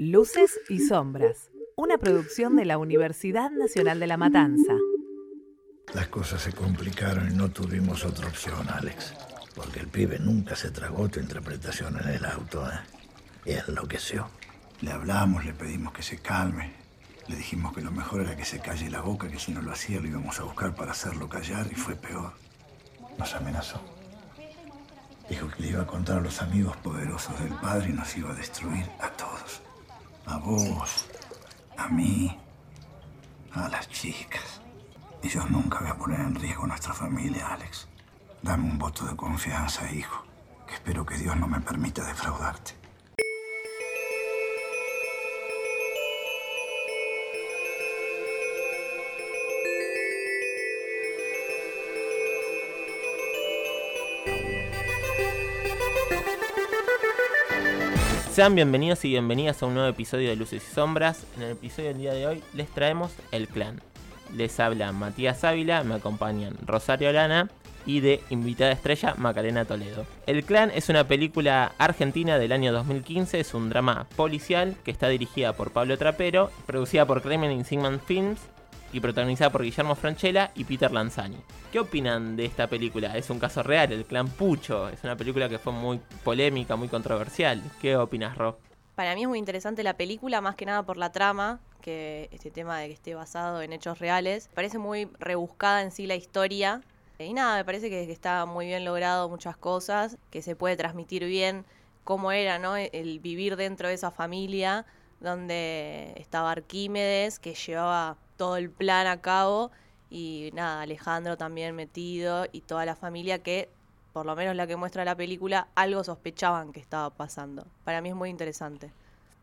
Luces y Sombras, una producción de la Universidad Nacional de La Matanza. Las cosas se complicaron y no tuvimos otra opción, Alex. Porque el pibe nunca se tragó tu interpretación en el auto, ¿eh? Y enloqueció. Le hablamos, le pedimos que se calme. Le dijimos que lo mejor era que se calle la boca, que si no lo hacía lo íbamos a buscar para hacerlo callar y fue peor. Nos amenazó. Dijo que le iba a contar a los amigos poderosos del padre y nos iba a destruir a todos. A vos, a mí, a las chicas. Y yo nunca voy a poner en riesgo nuestra familia, Alex. Dame un voto de confianza, hijo, que espero que Dios no me permita defraudarte. Sean bienvenidos y bienvenidas a un nuevo episodio de Luces y Sombras. En el episodio del día de hoy les traemos El Clan. Les habla Matías Ávila, me acompañan Rosario Lana y de invitada estrella Macarena Toledo. El Clan es una película argentina del año 2015, es un drama policial que está dirigida por Pablo Trapero, producida por Kremlin Sigman Films y protagonizada por Guillermo Franchella y Peter Lanzani. ¿Qué opinan de esta película? Es un caso real, el clan Pucho. Es una película que fue muy polémica, muy controversial. ¿Qué opinas, Ro? Para mí es muy interesante la película, más que nada por la trama, que este tema de que esté basado en hechos reales. Parece muy rebuscada en sí la historia. Y nada, me parece que, está muy bien logrado muchas cosas, que se puede transmitir bien cómo era, ¿no? El vivir dentro de esa familia donde estaba Arquímedes, que llevaba todo el plan a cabo y nada, Alejandro también metido y toda la familia que, por lo menos la que muestra la película, algo sospechaban que estaba pasando. Para mí es muy interesante.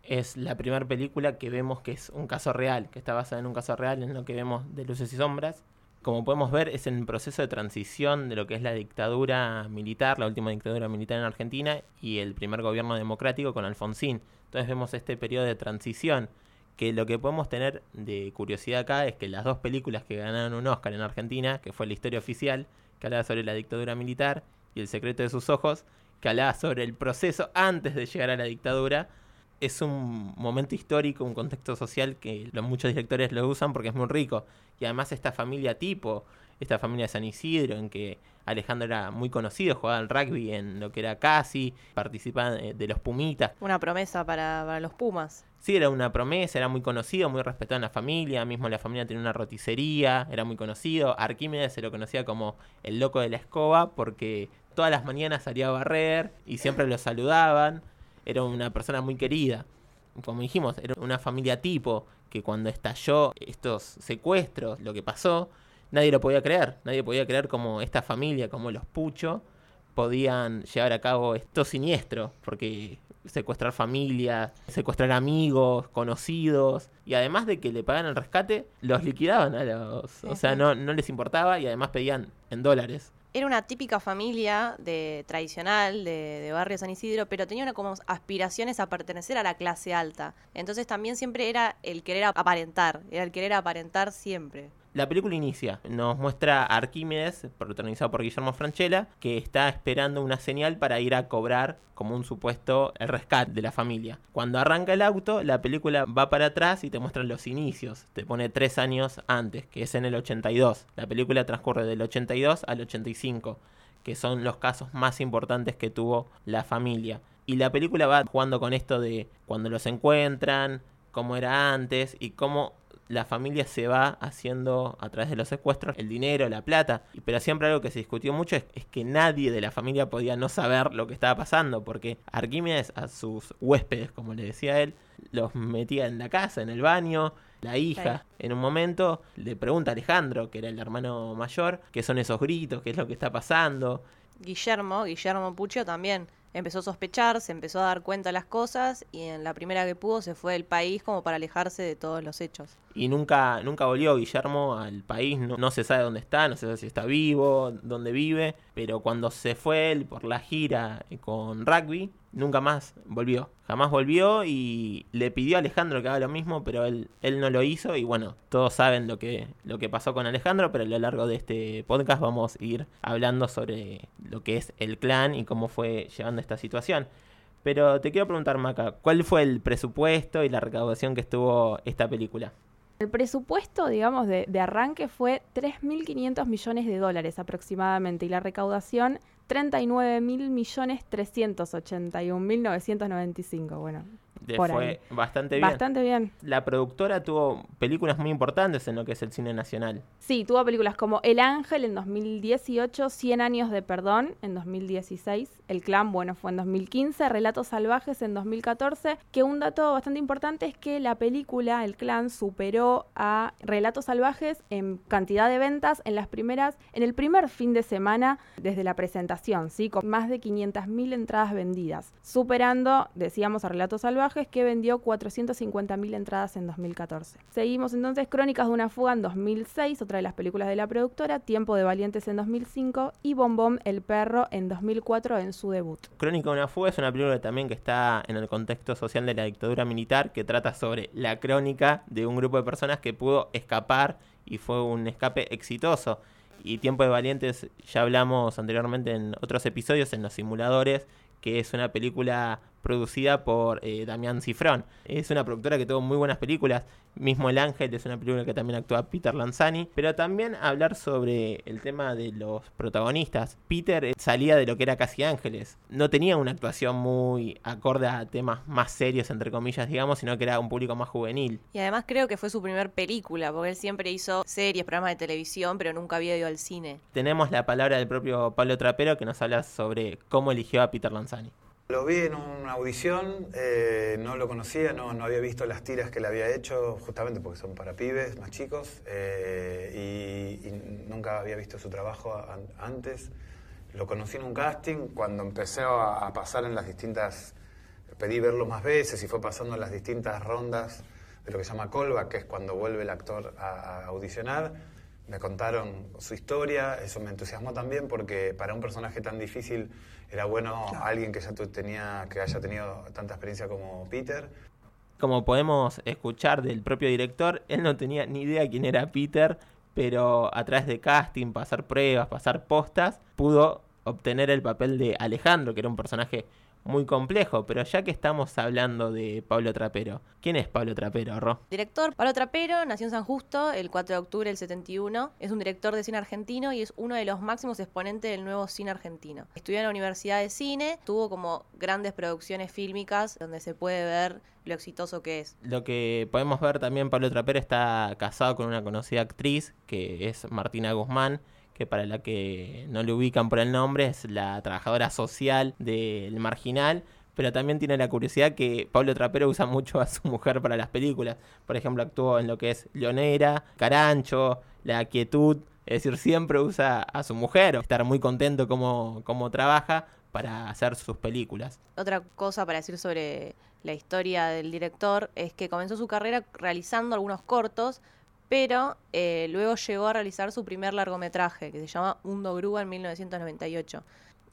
Es la primera película que vemos que es un caso real, que está basada en un caso real, en lo que vemos de luces y sombras. Como podemos ver, es en proceso de transición de lo que es la dictadura militar, la última dictadura militar en Argentina, y el primer gobierno democrático con Alfonsín. Entonces vemos este periodo de transición que lo que podemos tener de curiosidad acá es que las dos películas que ganaron un Oscar en Argentina, que fue La historia oficial, que hablaba sobre la dictadura militar, y El secreto de sus ojos, que hablaba sobre el proceso antes de llegar a la dictadura, es un momento histórico, un contexto social que los, muchos directores lo usan porque es muy rico. Y además esta familia tipo, esta familia de San Isidro, en que Alejandro era muy conocido, jugaba al rugby en lo que era Casi, participaba de los Pumitas. Una promesa para, para los Pumas. Sí, era una promesa, era muy conocido, muy respetado en la familia, mismo la familia tenía una roticería, era muy conocido. Arquímedes se lo conocía como el loco de la escoba porque todas las mañanas salía a barrer y siempre lo saludaban. Era una persona muy querida. Como dijimos, era una familia tipo que cuando estalló estos secuestros, lo que pasó, nadie lo podía creer. Nadie podía creer como esta familia, como los Pucho, podían llevar a cabo esto siniestro, porque secuestrar familias, secuestrar amigos, conocidos, y además de que le pagan el rescate, los liquidaban a los, o sea, no, no les importaba y además pedían en dólares. Era una típica familia de tradicional de, de barrio San Isidro, pero tenía una como aspiraciones a pertenecer a la clase alta. Entonces también siempre era el querer aparentar, era el querer aparentar siempre. La película inicia, nos muestra a Arquímedes, protagonizado por Guillermo Franchella, que está esperando una señal para ir a cobrar como un supuesto el rescate de la familia. Cuando arranca el auto, la película va para atrás y te muestran los inicios. Te pone tres años antes, que es en el 82. La película transcurre del 82 al 85, que son los casos más importantes que tuvo la familia. Y la película va jugando con esto de cuando los encuentran, cómo era antes y cómo la familia se va haciendo a través de los secuestros el dinero, la plata. Pero siempre algo que se discutió mucho es, que nadie de la familia podía no saber lo que estaba pasando, porque Arquímedes a sus huéspedes, como le decía él, los metía en la casa, en el baño. La hija, en un momento, le pregunta a Alejandro, que era el hermano mayor, qué son esos gritos, qué es lo que está pasando. Guillermo, Guillermo Puccio también empezó a sospechar, se empezó a dar cuenta de las cosas y en la primera que pudo se fue del país como para alejarse de todos los hechos. Y nunca, nunca volvió Guillermo al país, no, se sabe dónde está, no se sabe si está vivo, dónde vive, pero cuando se fue él por la gira con rugby, nunca más volvió. Jamás volvió y le pidió a Alejandro que haga lo mismo, pero él, él no lo hizo. Y bueno, todos saben lo que, lo que pasó con Alejandro, pero a lo largo de este podcast vamos a ir hablando sobre lo que es el clan y cómo fue llevando esta situación. Pero te quiero preguntar, Maca, ¿cuál fue el presupuesto y la recaudación que estuvo esta película? El presupuesto, digamos, de, de arranque fue 3.500 millones de dólares aproximadamente y la recaudación 39 mil millones 381 mil 995. Bueno, Le por fue ahí. bastante bien. Bastante bien. La productora tuvo películas muy importantes en lo que es el cine nacional. Sí, tuvo películas como El Ángel en 2018, 100 años de perdón en 2016, El Clan, bueno, fue en 2015, Relatos Salvajes en 2014, que un dato bastante importante es que la película El Clan superó a Relatos Salvajes en cantidad de ventas en las primeras, en el primer fin de semana desde la presentación, ¿sí? Con más de 500.000 entradas vendidas, superando, decíamos, a Relatos Salvajes que vendió 450.000 entradas en 2014. Seguimos entonces Crónicas de una fuga en 2006, otra de las películas de la productora, Tiempo de Valientes en 2005 y Bombón el Perro en 2004 en su debut. Crónica de una fuga es una película también que está en el contexto social de la dictadura militar, que trata sobre la crónica de un grupo de personas que pudo escapar y fue un escape exitoso. Y Tiempo de Valientes, ya hablamos anteriormente en otros episodios, en los simuladores, que es una película producida por eh, Damián Cifrón. Es una productora que tuvo muy buenas películas. Mismo El Ángel es una película que también actúa Peter Lanzani. Pero también hablar sobre el tema de los protagonistas. Peter eh, salía de lo que era Casi Ángeles. No tenía una actuación muy acorde a temas más serios, entre comillas, digamos, sino que era un público más juvenil. Y además creo que fue su primer película, porque él siempre hizo series, programas de televisión, pero nunca había ido al cine. Tenemos la palabra del propio Pablo Trapero que nos habla sobre cómo eligió a Peter Lanzani. Lo vi en una audición, eh, no lo conocía, no, había visto las tiras que le había hecho, justamente porque son para pibes más chicos, eh, y, nunca había visto su trabajo an- antes. Lo conocí en un casting cuando empecé a, pasar en las distintas, pedí verlo más veces y fue pasando en las distintas rondas de lo que se llama callback, que es cuando vuelve el actor a audicionar. Me contaron su historia, eso me entusiasmó también porque para un personaje tan difícil era bueno alguien que ya tenía, que haya tenido tanta experiencia como Peter. Como podemos escuchar del propio director, él no tenía ni idea quién era Peter, pero a través de casting, pasar pruebas, pasar postas, pudo obtener el papel de Alejandro, que era un personaje muy complejo. Pero ya que estamos hablando de Pablo Trapero, ¿quién es Pablo Trapero, Ro? Director Pablo Trapero nació en San Justo el 4 de octubre del 71. Es un director de cine argentino y es uno de los máximos exponentes del nuevo cine argentino. Estudió en la Universidad de Cine, tuvo como grandes producciones fílmicas donde se puede ver lo exitoso que es. Lo que podemos ver también, Pablo Trapero está casado con una conocida actriz, que es Martina Guzmán, que para la que no le ubican por el nombre es la trabajadora social del marginal, pero también tiene la curiosidad que Pablo Trapero usa mucho a su mujer para las películas. Por ejemplo, actuó en lo que es Leonera, Carancho, La Quietud, es decir, siempre usa a su mujer, estar muy contento como, como trabaja para hacer sus películas. Otra cosa para decir sobre la historia del director es que comenzó su carrera realizando algunos cortos, pero eh, luego llegó a realizar su primer largometraje, que se llama Mundo Grúa en 1998.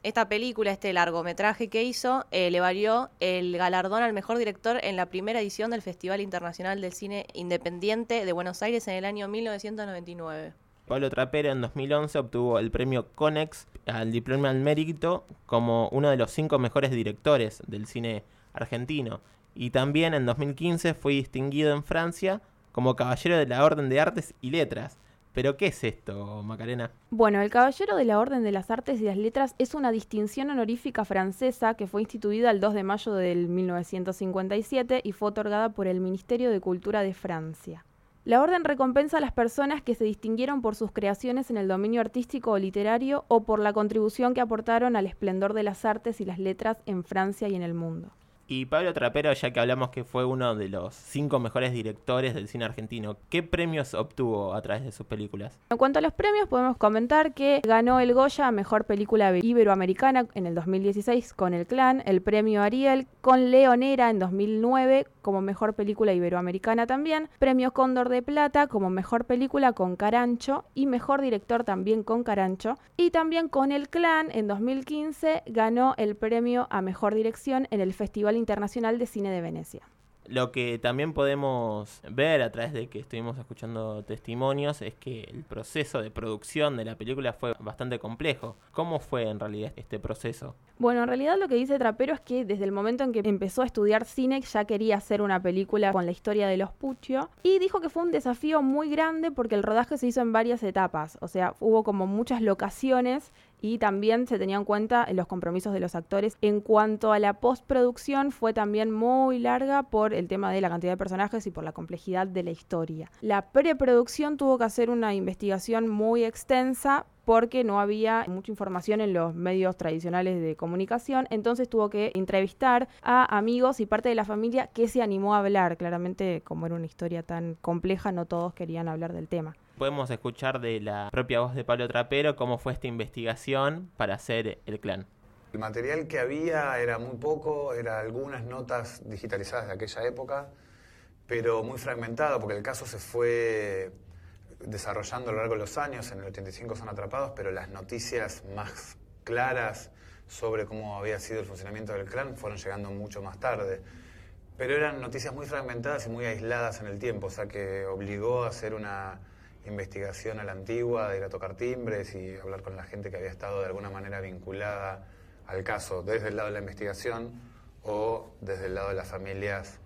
Esta película, este largometraje que hizo, eh, le valió el galardón al mejor director en la primera edición del Festival Internacional del Cine Independiente de Buenos Aires en el año 1999. Pablo Trapero en 2011 obtuvo el premio Conex al diploma al mérito como uno de los cinco mejores directores del cine argentino. Y también en 2015 fue distinguido en Francia como Caballero de la Orden de Artes y Letras. ¿Pero qué es esto, Macarena? Bueno, el Caballero de la Orden de las Artes y las Letras es una distinción honorífica francesa que fue instituida el 2 de mayo del 1957 y fue otorgada por el Ministerio de Cultura de Francia. La orden recompensa a las personas que se distinguieron por sus creaciones en el dominio artístico o literario o por la contribución que aportaron al esplendor de las artes y las letras en Francia y en el mundo. Y Pablo Trapero, ya que hablamos que fue uno de los cinco mejores directores del cine argentino, ¿qué premios obtuvo a través de sus películas? En cuanto a los premios, podemos comentar que ganó el Goya a Mejor Película Iberoamericana en el 2016 con El Clan, el premio Ariel con Leonera en 2009 como Mejor Película Iberoamericana también, premio Cóndor de Plata como Mejor Película con Carancho y Mejor Director también con Carancho, y también con El Clan en 2015 ganó el premio a Mejor Dirección en el Festival Internacional de Cine de Venecia. Lo que también podemos ver a través de que estuvimos escuchando testimonios es que el proceso de producción de la película fue bastante complejo. ¿Cómo fue en realidad este proceso? Bueno, en realidad lo que dice Trapero es que desde el momento en que empezó a estudiar cine ya quería hacer una película con la historia de los Puccio y dijo que fue un desafío muy grande porque el rodaje se hizo en varias etapas, o sea, hubo como muchas locaciones y también se tenían en cuenta los compromisos de los actores. En cuanto a la postproducción, fue también muy larga por el tema de la cantidad de personajes y por la complejidad de la historia. La preproducción tuvo que hacer una investigación muy extensa porque no había mucha información en los medios tradicionales de comunicación, entonces tuvo que entrevistar a amigos y parte de la familia que se animó a hablar. Claramente, como era una historia tan compleja, no todos querían hablar del tema. Podemos escuchar de la propia voz de Pablo Trapero cómo fue esta investigación para hacer el clan. El material que había era muy poco, eran algunas notas digitalizadas de aquella época, pero muy fragmentado, porque el caso se fue desarrollando a lo largo de los años. En el 85 son atrapados, pero las noticias más claras sobre cómo había sido el funcionamiento del clan fueron llegando mucho más tarde. Pero eran noticias muy fragmentadas y muy aisladas en el tiempo, o sea que obligó a hacer una investigación a la antigua, de ir a tocar timbres y hablar con la gente que había estado de alguna manera vinculada al caso, desde el lado de la investigación o desde el lado de las familias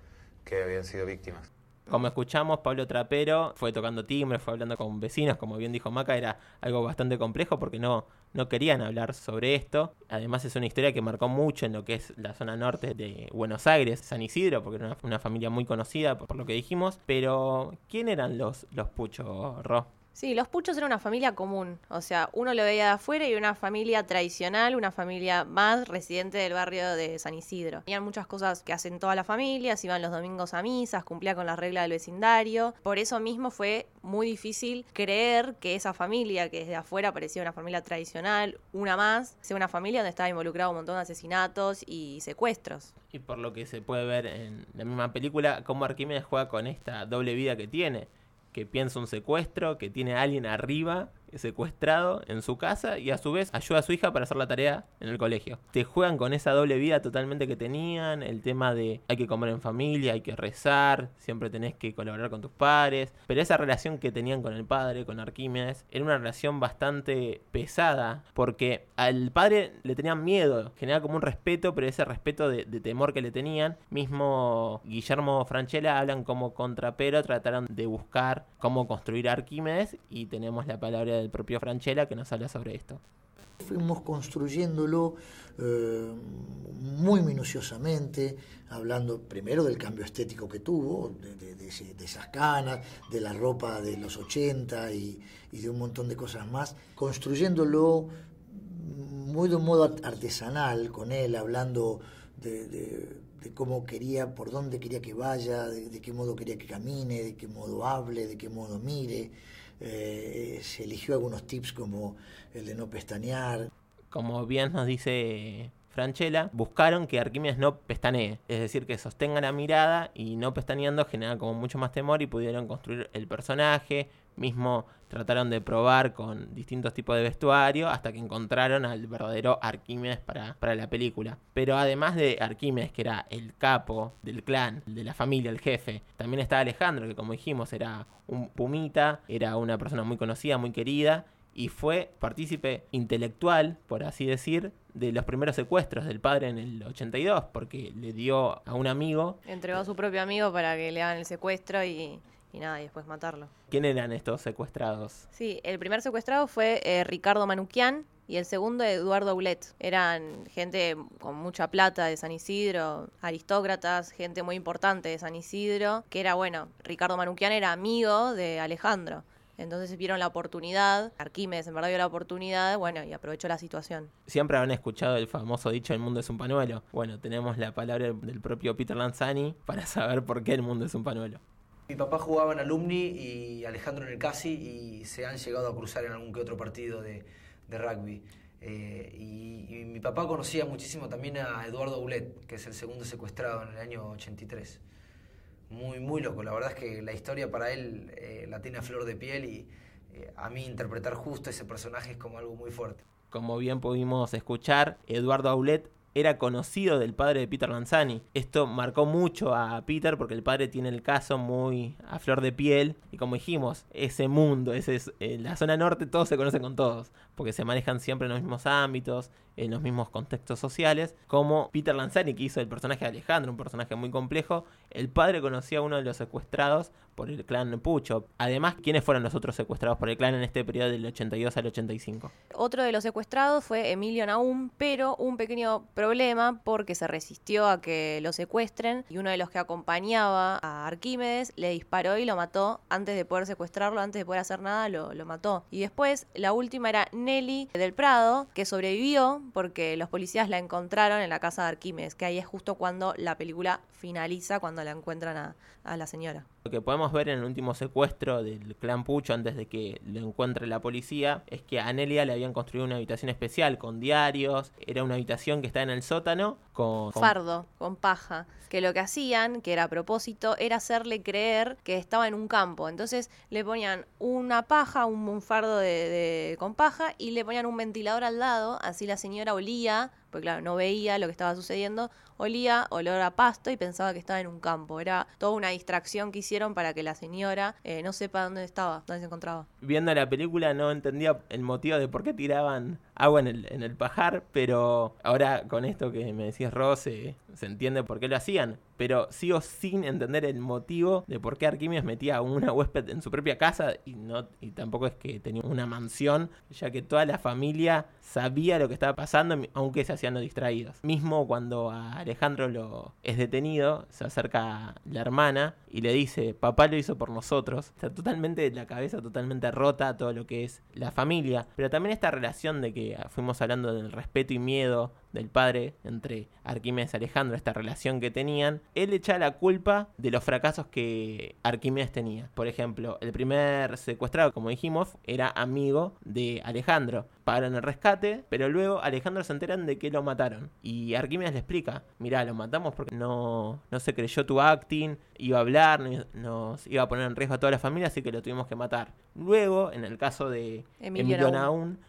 que habían sido víctimas. Como escuchamos, Pablo Trapero fue tocando timbres, fue hablando con vecinos, como bien dijo Maca, era algo bastante complejo porque no, no querían hablar sobre esto. Además es una historia que marcó mucho en lo que es la zona norte de Buenos Aires, San Isidro, porque era una, familia muy conocida por, lo que dijimos. Pero, ¿quién eran los, los Puchos, Ro? Sí, los Puchos eran una familia común, o sea, uno lo veía de afuera y una familia tradicional, una familia más residente del barrio de San Isidro. Tenían muchas cosas que hacen todas las familias, iban los domingos a misas, cumplía con las reglas del vecindario. Por eso mismo fue muy difícil creer que esa familia, que desde afuera parecía una familia tradicional, una más, sea una familia donde estaba involucrado un montón de asesinatos y secuestros. Y por lo que se puede ver en la misma película, cómo Arquímedes juega con esta doble vida que tiene que piensa un secuestro, que tiene a alguien arriba secuestrado en su casa y a su vez ayuda a su hija para hacer la tarea en el colegio. Te juegan con esa doble vida totalmente que tenían, el tema de hay que comer en familia, hay que rezar, siempre tenés que colaborar con tus padres, pero esa relación que tenían con el padre, con Arquímedes, era una relación bastante pesada porque al padre le tenían miedo, generaba como un respeto, pero ese respeto de, temor que le tenían, mismo Guillermo Franchella hablan como contrapero, trataron de buscar cómo construir Arquímedes y tenemos la palabra del propio Franchella que nos habla sobre esto. Fuimos construyéndolo eh, muy minuciosamente, hablando primero del cambio estético que tuvo, de, esas canas, de la ropa de los 80 y, y de un montón de cosas más, construyéndolo muy de un modo artesanal con él, hablando de, cómo quería, por dónde quería que vaya, de, qué modo quería que camine, de qué modo hable, de qué modo mire. Eh, se eligió algunos tips como el de no pestañear. Como bien nos dice Franchella, buscaron que Arquímedes no pestanee, es decir, que sostenga la mirada y no pestañeando genera como mucho más temor y pudieron construir el personaje, mismo trataron de probar con distintos tipos de vestuario hasta que encontraron al verdadero Arquímedes para, para la película. Pero además de Arquímedes, que era el capo del clan, de la familia, el jefe, también está Alejandro, que como dijimos era un pumita, era una persona muy conocida, muy querida y fue partícipe intelectual, por así decir, de los primeros secuestros del padre en el 82, porque le dio a un amigo... Entregó a su propio amigo para que le hagan el secuestro y, nada, y después matarlo. ¿Quién eran estos secuestrados? Sí, el primer secuestrado fue eh, Ricardo Manuquian y el segundo Eduardo Aulet. Eran gente con mucha plata de San Isidro, aristócratas, gente muy importante de San Isidro, que era, bueno, Ricardo Manuquian era amigo de Alejandro. Entonces vieron la oportunidad, Arquímedes en verdad vio la oportunidad, bueno, y aprovechó la situación. Siempre han escuchado el famoso dicho el mundo es un panuelo. Bueno, tenemos la palabra del propio Peter Lanzani para saber por qué el mundo es un panuelo. Mi papá jugaba en Alumni y Alejandro en el Casi y se han llegado a cruzar en algún que otro partido de, rugby. Eh, y, mi papá conocía muchísimo también a Eduardo Boulet, que es el segundo secuestrado en el año 83 muy, muy loco. La verdad es que la historia para él eh, la tiene a flor de piel y eh, a mí interpretar justo ese personaje es como algo muy fuerte. Como bien pudimos escuchar, Eduardo Aulet era conocido del padre de Peter Lanzani. Esto marcó mucho a Peter porque el padre tiene el caso muy a flor de piel y como dijimos, ese mundo, ese es, en la zona norte todos se conocen con todos, porque se manejan siempre en los mismos ámbitos, en los mismos contextos sociales, como Peter Lanzani que hizo el personaje de Alejandro, un personaje muy complejo, el padre conocía a uno de los secuestrados por el clan Pucho. Además, ¿quiénes fueron los otros secuestrados por el clan en este periodo del 82 al 85? Otro de los secuestrados fue Emilio Naum, pero un pequeño problema porque se resistió a que lo secuestren y uno de los que acompañaba a Arquímedes le disparó y lo mató antes de poder secuestrarlo, antes de poder hacer nada, lo, lo mató. Y después, la última era Nelly del Prado, que sobrevivió porque los policías la encontraron en la casa de Arquímedes, que ahí es justo cuando la película finaliza, cuando la encuentran a, a la señora. Lo que podemos ver en el último secuestro del clan Pucho antes de que lo encuentre la policía es que a Nelia le habían construido una habitación especial con diarios. Era una habitación que está en el sótano con, fardo, con paja. Que lo que hacían, que era a propósito, era hacerle creer que estaba en un campo. Entonces le ponían una paja, un, un fardo de, de- con paja, y le ponían un ventilador al lado, así la señora olía, porque claro, no veía lo que estaba sucediendo, olía olor a pasto y pensaba que estaba en un campo. Era toda una distracción que hicieron para que la señora eh, no sepa dónde estaba, dónde se encontraba. Viendo la película no entendía el motivo de por qué tiraban agua en el, en el pajar, pero ahora con esto que me decís, Ross, se entiende por qué lo hacían. Pero sigo sin entender el motivo de por qué Arquímedes metía a una huésped en su propia casa y, no, y tampoco es que tenía una mansión, ya que toda la familia sabía lo que estaba pasando, aunque se hacían distraídos. Mismo cuando a Alejandro lo es detenido, se acerca la hermana y le dice, papá lo hizo por nosotros. Está totalmente la cabeza totalmente rota todo lo que es la familia, pero también esta relación de que fuimos hablando del respeto y miedo del padre entre Arquímedes y Alejandro, esta relación que tenían, él echa la culpa de los fracasos que Arquímedes tenía. Por ejemplo, el primer secuestrado, como dijimos, era amigo de Alejandro. Pagaron el rescate, pero luego Alejandro se enteran de que lo mataron. Y Arquímedes le explica, mirá, lo matamos porque no, no se creyó tu acting, iba a hablar, no- nos iba a poner en riesgo a toda la familia, así que lo tuvimos que matar. Luego, en el caso de Emilio Emilio.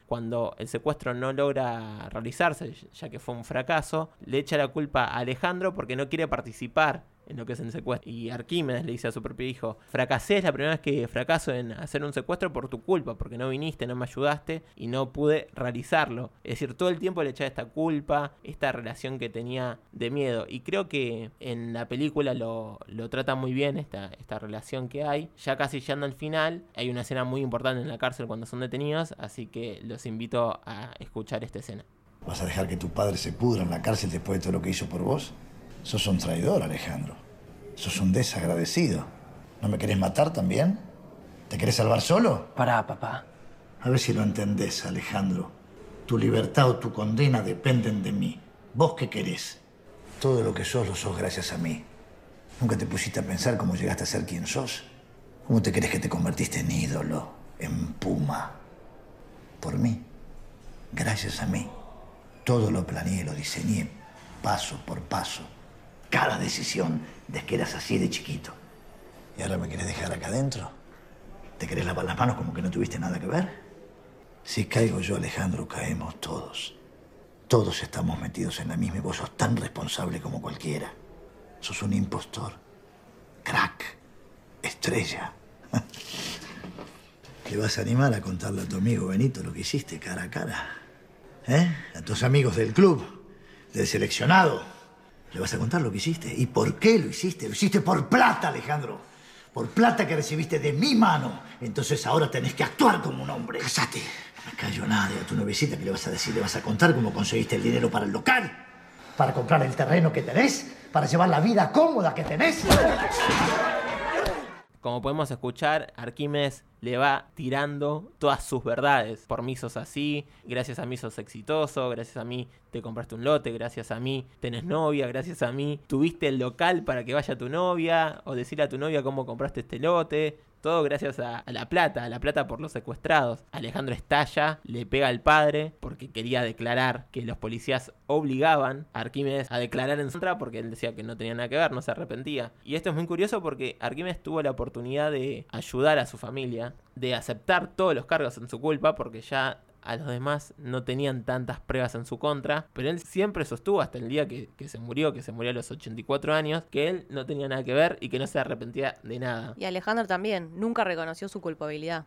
Cuando el secuestro no logra realizarse, ya que fue un fracaso, le echa la culpa a Alejandro porque no quiere participar en lo que es el secuestro. Y Arquímedes le dice a su propio hijo, fracasé, es la primera vez que fracaso en hacer un secuestro por tu culpa, porque no viniste, no me ayudaste y no pude realizarlo. Es decir, todo el tiempo le echaba esta culpa, esta relación que tenía de miedo. Y creo que en la película lo, lo trata muy bien esta, esta relación que hay. Ya casi llegando al final, hay una escena muy importante en la cárcel cuando son detenidos, así que los invito a escuchar esta escena. ¿Vas a dejar que tu padre se pudra en la cárcel después de todo lo que hizo por vos? Sos un traidor, Alejandro. Sos un desagradecido. ¿No me querés matar también? ¿Te querés salvar solo? Pará, papá. A ver si lo entendés, Alejandro. Tu libertad o tu condena dependen de mí. ¿Vos qué querés? Todo lo que sos lo sos gracias a mí. ¿Nunca te pusiste a pensar cómo llegaste a ser quien sos? ¿Cómo te crees que te convertiste en ídolo, en puma? Por mí. Gracias a mí. Todo lo planeé, lo diseñé, paso por paso. Cada decisión desde que eras así de chiquito. ¿Y ahora me querés dejar acá adentro? ¿Te querés lavar las manos como que no tuviste nada que ver? Si caigo yo, Alejandro, caemos todos. Todos estamos metidos en la misma y vos sos tan responsable como cualquiera. Sos un impostor. Crack. Estrella. ¿Te vas a animar a contarle a tu amigo Benito lo que hiciste cara a cara? ¿Eh? A tus amigos del club, del seleccionado. ¿Le vas a contar lo que hiciste? ¿Y por qué lo hiciste? Lo hiciste por plata, Alejandro. Por plata que recibiste de mi mano. Entonces ahora tenés que actuar como un hombre. Casate. No me callo nada. ¿Y a tu novicita qué le vas a decir? ¿Le vas a contar cómo conseguiste el dinero para el local? ¿Para comprar el terreno que tenés? ¿Para llevar la vida cómoda que tenés? Como podemos escuchar, Arquímedes le va tirando todas sus verdades. Por mí sos así, gracias a mí sos exitoso, gracias a mí te compraste un lote, gracias a mí tenés novia, gracias a mí tuviste el local para que vaya tu novia, o decirle a tu novia cómo compraste este lote. Todo gracias a, la plata, a la plata por los secuestrados. Alejandro estalla, le pega al padre porque quería declarar que los policías obligaban a Arquímedes a declarar en contra porque él decía que no tenía nada que ver, no se arrepentía. Y esto es muy curioso porque Arquímedes tuvo la oportunidad de ayudar a su familia, de aceptar todos los cargos en su culpa porque ya a los demás no tenían tantas pruebas en su contra, pero él siempre sostuvo hasta el día que, que, se murió, que se murió a los 84 años, que él no tenía nada que ver y que no se arrepentía de nada. Y Alejandro también, nunca reconoció su culpabilidad,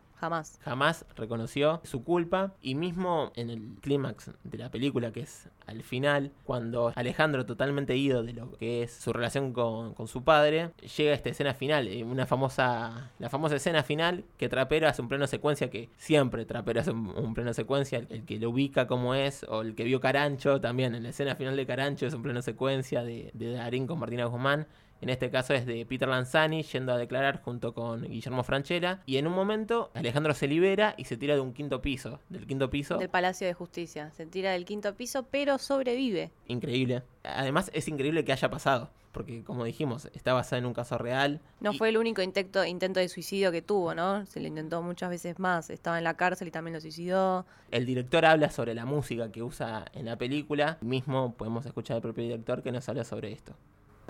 jamás. Reconoció su culpa y mismo en el clímax de la película, que es al final, cuando Alejandro, totalmente ido de lo que es su relación con, su padre, llega a esta escena final, eh, una famosa, la famosa escena final que Trapero hace un pleno secuencia que siempre Trapero hace un, un pleno secuencia, el, que lo ubica como es, o el que vio Carancho también, en la escena final de Carancho es un pleno secuencia de, de Darín con Martina Guzmán. En este caso es de Peter Lanzani yendo a declarar junto con Guillermo Franchella. Y en un momento Alejandro se libera y se tira de un quinto piso. Del quinto piso. Del Palacio de Justicia. Se tira del quinto piso, pero sobrevive. Increíble. Además es increíble que haya pasado. Porque como dijimos, está basada en un caso real. No y... fue el único intento, intento de suicidio que tuvo, ¿no? Se lo intentó muchas veces más. Estaba en la cárcel y también lo suicidó. El director habla sobre la música que usa en la película. Mismo podemos escuchar al propio director que nos habla sobre esto.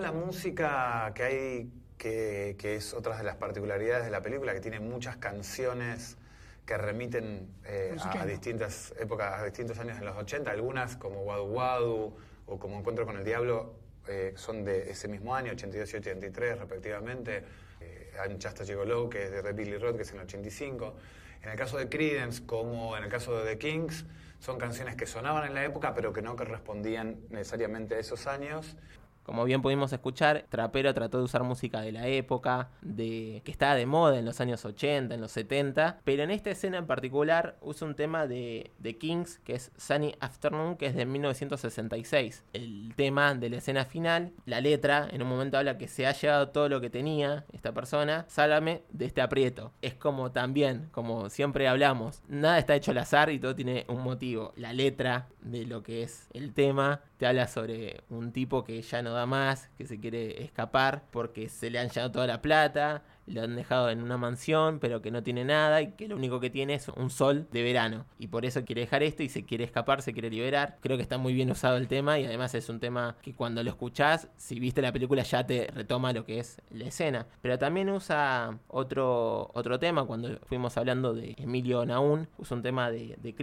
La música que hay, que, que, es otra de las particularidades de la película, que tiene muchas canciones que remiten eh, a, a, distintas épocas, a distintos años en los 80, algunas como Wadu Wadu o como Encuentro con el Diablo eh, son de ese mismo año, 82 y 83 respectivamente. Eh, Just Gigolo, que es de Billy Roth, que es en el 85. En el caso de Creedence, como en el caso de The Kings, son canciones que sonaban en la época, pero que no correspondían necesariamente a esos años. Como bien pudimos escuchar, Trapero trató de usar música de la época, de que estaba de moda en los años 80, en los 70, pero en esta escena en particular usa un tema de, de Kings, que es Sunny Afternoon, que es de 1966. El tema de la escena final, la letra, en un momento habla que se ha llevado todo lo que tenía esta persona, sálvame de este aprieto. Es como también, como siempre hablamos, nada está hecho al azar y todo tiene un motivo. La letra de lo que es el tema. Te habla sobre un tipo que ya no da más, que se quiere escapar porque se le han llevado toda la plata, lo han dejado en una mansión, pero que no tiene nada y que lo único que tiene es un sol de verano. Y por eso quiere dejar esto y se quiere escapar, se quiere liberar. Creo que está muy bien usado el tema y además es un tema que cuando lo escuchás, si viste la película ya te retoma lo que es la escena. Pero también usa otro, otro tema, cuando fuimos hablando de Emilio Naún, usa un tema de, de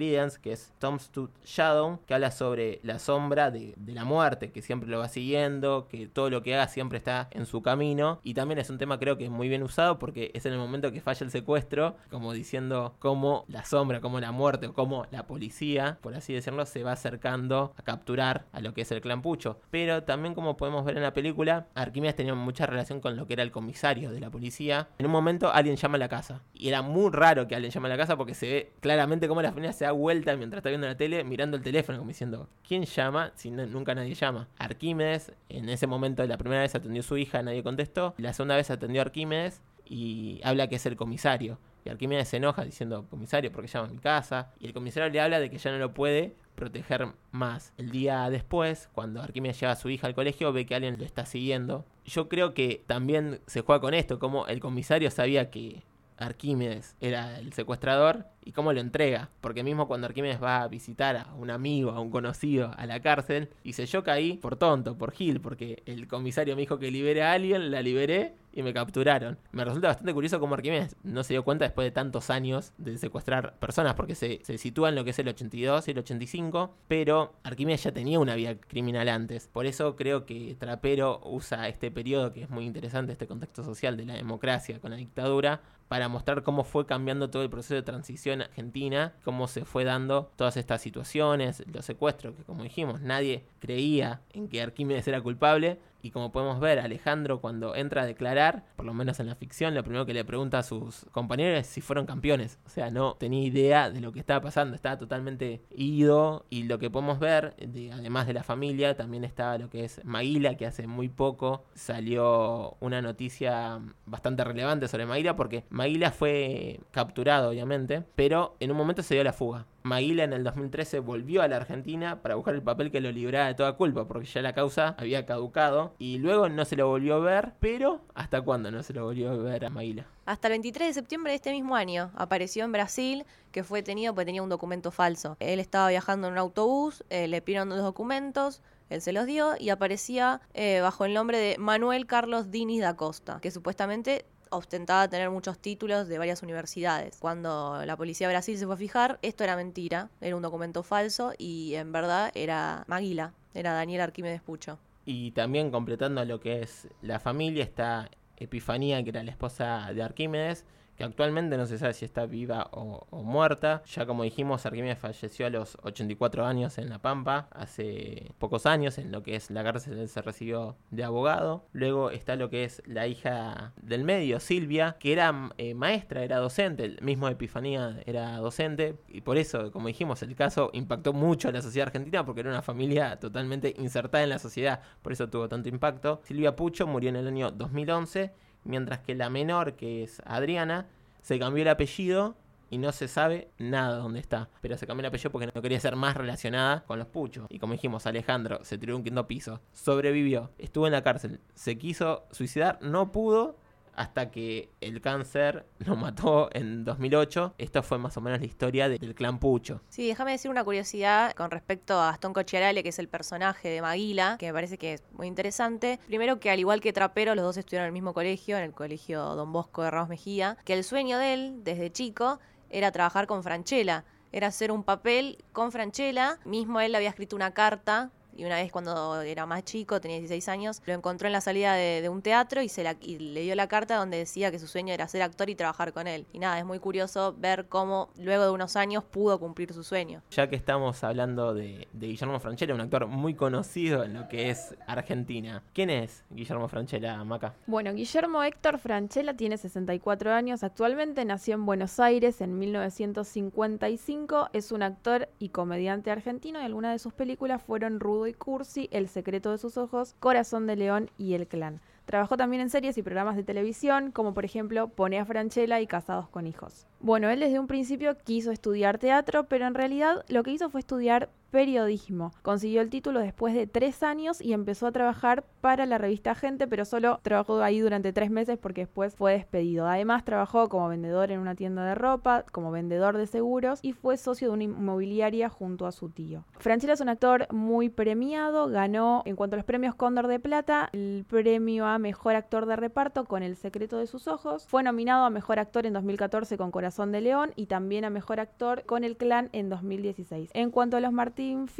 que es Tom's Tooth Shadow, que habla sobre la sombra de, de la muerte, que siempre lo va siguiendo, que todo lo que haga siempre está en su camino. Y también es un tema creo que es muy bien usado porque es en el momento que falla el secuestro, como diciendo cómo la sombra, cómo la muerte o cómo la policía, por así decirlo, se va acercando a capturar a lo que es el clan Pucho. Pero también como podemos ver en la película, Arquímedes tenía mucha relación con lo que era el comisario de la policía. En un momento alguien llama a la casa. Y era muy raro que alguien llame a la casa porque se ve claramente cómo la familia se da vuelta mientras está viendo la tele, mirando el teléfono, como diciendo, ¿quién llama? Si nunca nadie llama. Arquímedes, en ese momento, la primera vez atendió a su hija, nadie contestó. La segunda vez atendió a Arquímedes y habla que es el comisario. Y Arquímedes se enoja diciendo, comisario, porque llama a mi casa. Y el comisario le habla de que ya no lo puede proteger más. El día después, cuando Arquímedes lleva a su hija al colegio, ve que alguien lo está siguiendo. Yo creo que también se juega con esto, como el comisario sabía que Arquímedes era el secuestrador y cómo lo entrega. Porque mismo cuando Arquímedes va a visitar a un amigo, a un conocido, a la cárcel, dice yo caí por tonto, por Gil, porque el comisario me dijo que libere a alguien, la liberé y me capturaron. Me resulta bastante curioso cómo Arquímedes no se dio cuenta después de tantos años de secuestrar personas, porque se, se sitúa en lo que es el 82 y el 85, pero Arquímedes ya tenía una vida criminal antes. Por eso creo que Trapero usa este periodo, que es muy interesante, este contexto social de la democracia con la dictadura, para mostrar cómo fue cambiando todo el proceso de transición argentina, cómo se fue dando todas estas situaciones, los secuestros, que como dijimos, nadie creía en que Arquímedes era culpable. Y como podemos ver, Alejandro cuando entra a declarar, por lo menos en la ficción, lo primero que le pregunta a sus compañeros es si fueron campeones. O sea, no tenía idea de lo que estaba pasando, estaba totalmente ido. Y lo que podemos ver, de, además de la familia, también estaba lo que es Maguila, que hace muy poco salió una noticia bastante relevante sobre Maguila, porque Maguila fue capturado, obviamente, pero en un momento se dio la fuga. Maguila en el 2013 volvió a la Argentina para buscar el papel que lo libraba de toda culpa, porque ya la causa había caducado y luego no se lo volvió a ver, pero ¿hasta cuándo no se lo volvió a ver a Maguila? Hasta el 23 de septiembre de este mismo año apareció en Brasil, que fue detenido porque tenía un documento falso. Él estaba viajando en un autobús, eh, le pidieron los documentos, él se los dio y aparecía eh, bajo el nombre de Manuel Carlos Diniz da Costa, que supuestamente ostentaba tener muchos títulos de varias universidades. Cuando la policía de Brasil se fue a fijar, esto era mentira, era un documento falso y en verdad era Maguila, era Daniel Arquímedes Pucho. Y también completando lo que es la familia está Epifanía, que era la esposa de Arquímedes, que actualmente no se sabe si está viva o, muerta. Ya como dijimos, Arquímedes falleció a los 84 años en La Pampa, hace pocos años, en lo que es la cárcel él se recibió de abogado. Luego está lo que es la hija del medio, Silvia, que era eh, maestra, era docente, el mismo Epifanía era docente, y por eso, como dijimos, el caso impactó mucho a la sociedad argentina, porque era una familia totalmente insertada en la sociedad, por eso tuvo tanto impacto. Silvia Pucho murió en el año 2011 mientras que la menor, que es Adriana, se cambió el apellido y no se sabe nada dónde está. Pero se cambió el apellido porque no quería ser más relacionada con los puchos. Y como dijimos, Alejandro se tiró un quinto piso, sobrevivió, estuvo en la cárcel, se quiso suicidar, no pudo. Hasta que el cáncer lo mató en 2008. Esto fue más o menos la historia del clan Pucho. Sí, déjame decir una curiosidad con respecto a Gastón Cochiarale, que es el personaje de Maguila, que me parece que es muy interesante. Primero que al igual que Trapero, los dos estudiaron en el mismo colegio, en el colegio Don Bosco de Ramos Mejía, que el sueño de él, desde chico, era trabajar con Franchella. Era hacer un papel con Franchella. Mismo él había escrito una carta y una vez cuando era más chico, tenía 16 años, lo encontró en la salida de, de un teatro y, se la, y le dio la carta donde decía que su sueño era ser actor y trabajar con él. Y nada, es muy curioso ver cómo luego de unos años pudo cumplir su sueño. Ya que estamos hablando de, de Guillermo Franchella, un actor muy conocido en lo que es Argentina. ¿Quién es Guillermo Franchella, Maca? Bueno, Guillermo Héctor Franchella tiene 64 años actualmente, nació en Buenos Aires en 1955, es un actor y comediante argentino y algunas de sus películas fueron Rudo Cursi, El secreto de sus ojos, Corazón de León y El clan. Trabajó también en series y programas de televisión, como por ejemplo Pone a Franchella y Casados con Hijos. Bueno, él desde un principio quiso estudiar teatro, pero en realidad lo que hizo fue estudiar periodismo. Consiguió el título después de tres años y empezó a trabajar para la revista Gente, pero solo trabajó ahí durante tres meses porque después fue despedido. Además, trabajó como vendedor en una tienda de ropa, como vendedor de seguros y fue socio de una inmobiliaria junto a su tío. Franchella es un actor muy premiado, ganó en cuanto a los premios Cóndor de Plata el premio a Mejor Actor de Reparto con El secreto de sus ojos, fue nominado a Mejor Actor en 2014 con Corazón de León y también a Mejor Actor con El Clan en 2016. En cuanto a los Martín Martín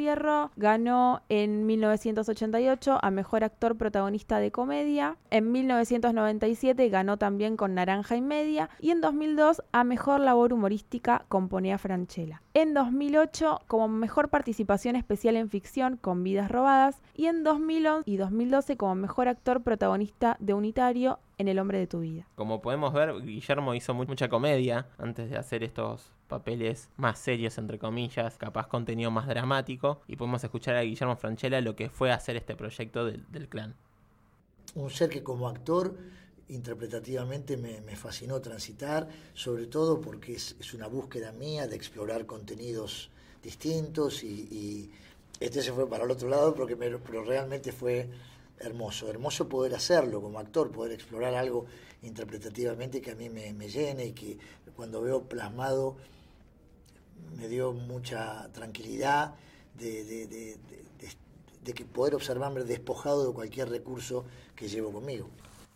ganó en 1988 a Mejor Actor Protagonista de Comedia. En 1997 ganó también con Naranja y Media. Y en 2002 a Mejor Labor Humorística con Ponea Franchella. En 2008 como Mejor Participación Especial en Ficción con Vidas Robadas. Y en 2011 y 2012 como Mejor Actor Protagonista de Unitario en El hombre de tu vida. Como podemos ver, Guillermo hizo mu mucha comedia antes de hacer estos papeles más serios, entre comillas, capaz contenido más dramático, y podemos escuchar a Guillermo Franchella lo que fue hacer este proyecto del, del clan. Un ser que como actor interpretativamente me, me fascinó transitar, sobre todo porque es, es, una búsqueda mía de explorar contenidos distintos y, y este se fue para el otro lado porque me, pero realmente fue hermoso, hermoso poder hacerlo como actor, poder explorar algo interpretativamente que a mí me, llene y que cuando veo plasmado me dio mucha tranquilidad de, que poder observarme despojado de cualquier recurso que llevo conmigo.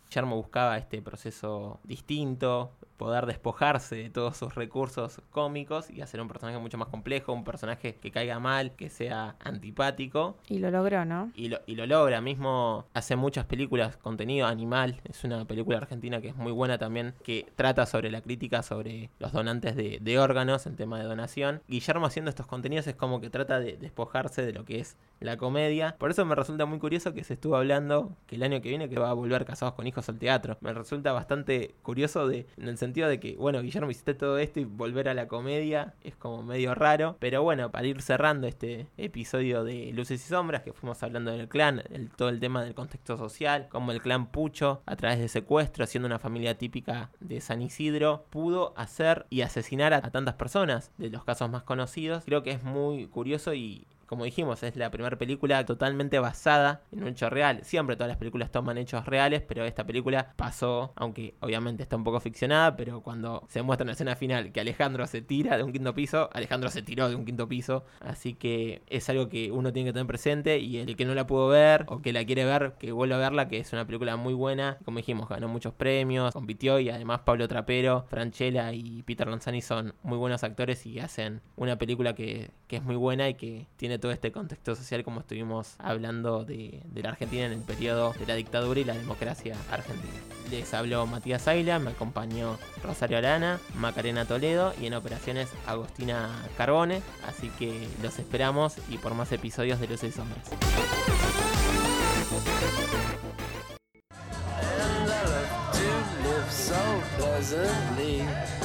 Guillermo buscaba este proceso distinto, poder despojarse de todos sus recursos cómicos y hacer un personaje mucho más complejo, un personaje que caiga mal, que sea antipático. Y lo logró, ¿no? Y lo, y lo logra, mismo hace muchas películas, contenido animal, es una película argentina que es muy buena también, que trata sobre la crítica sobre los donantes de, de órganos, el tema de donación. Guillermo haciendo estos contenidos es como que trata de despojarse de lo que es la comedia. Por eso me resulta muy curioso que se estuvo hablando que el año que viene que va a volver Casados con Hijos al teatro. Me resulta bastante curioso de, en el sentido de que, bueno, Guillermo hiciste todo esto y volver a la comedia es como medio raro. Pero bueno, para ir cerrando este episodio de Luces y Sombras, que fuimos hablando del clan, todo el tema del contexto social, como el clan Pucho, a través de secuestro, siendo una familia típica de San Isidro, pudo hacer y asesinar a tantas personas, de los casos más conocidos. Creo que es muy curioso y como dijimos, es la primera película totalmente basada en un hecho real. Siempre todas las películas toman hechos reales, pero esta película pasó, aunque obviamente está un poco ficcionada, pero cuando se muestra en la escena final que Alejandro se tira de un quinto piso, Alejandro se tiró de un quinto piso, así que es algo que uno tiene que tener presente y el que no la pudo ver o que la quiere ver, que vuelva a verla, que es una película muy buena, como dijimos, ganó muchos premios, compitió y además Pablo Trapero, Franchella y Peter Lanzani son muy buenos actores y hacen una película que, que es muy buena y que tiene todo este contexto social como estuvimos hablando de, la Argentina en el periodo de la dictadura y la democracia argentina. Les habló Matías Aila, me acompañó Rosario Arana, Macarena Toledo y en operaciones Agostina Carbone, así que los esperamos y por más episodios de Los Seis Hombres. and.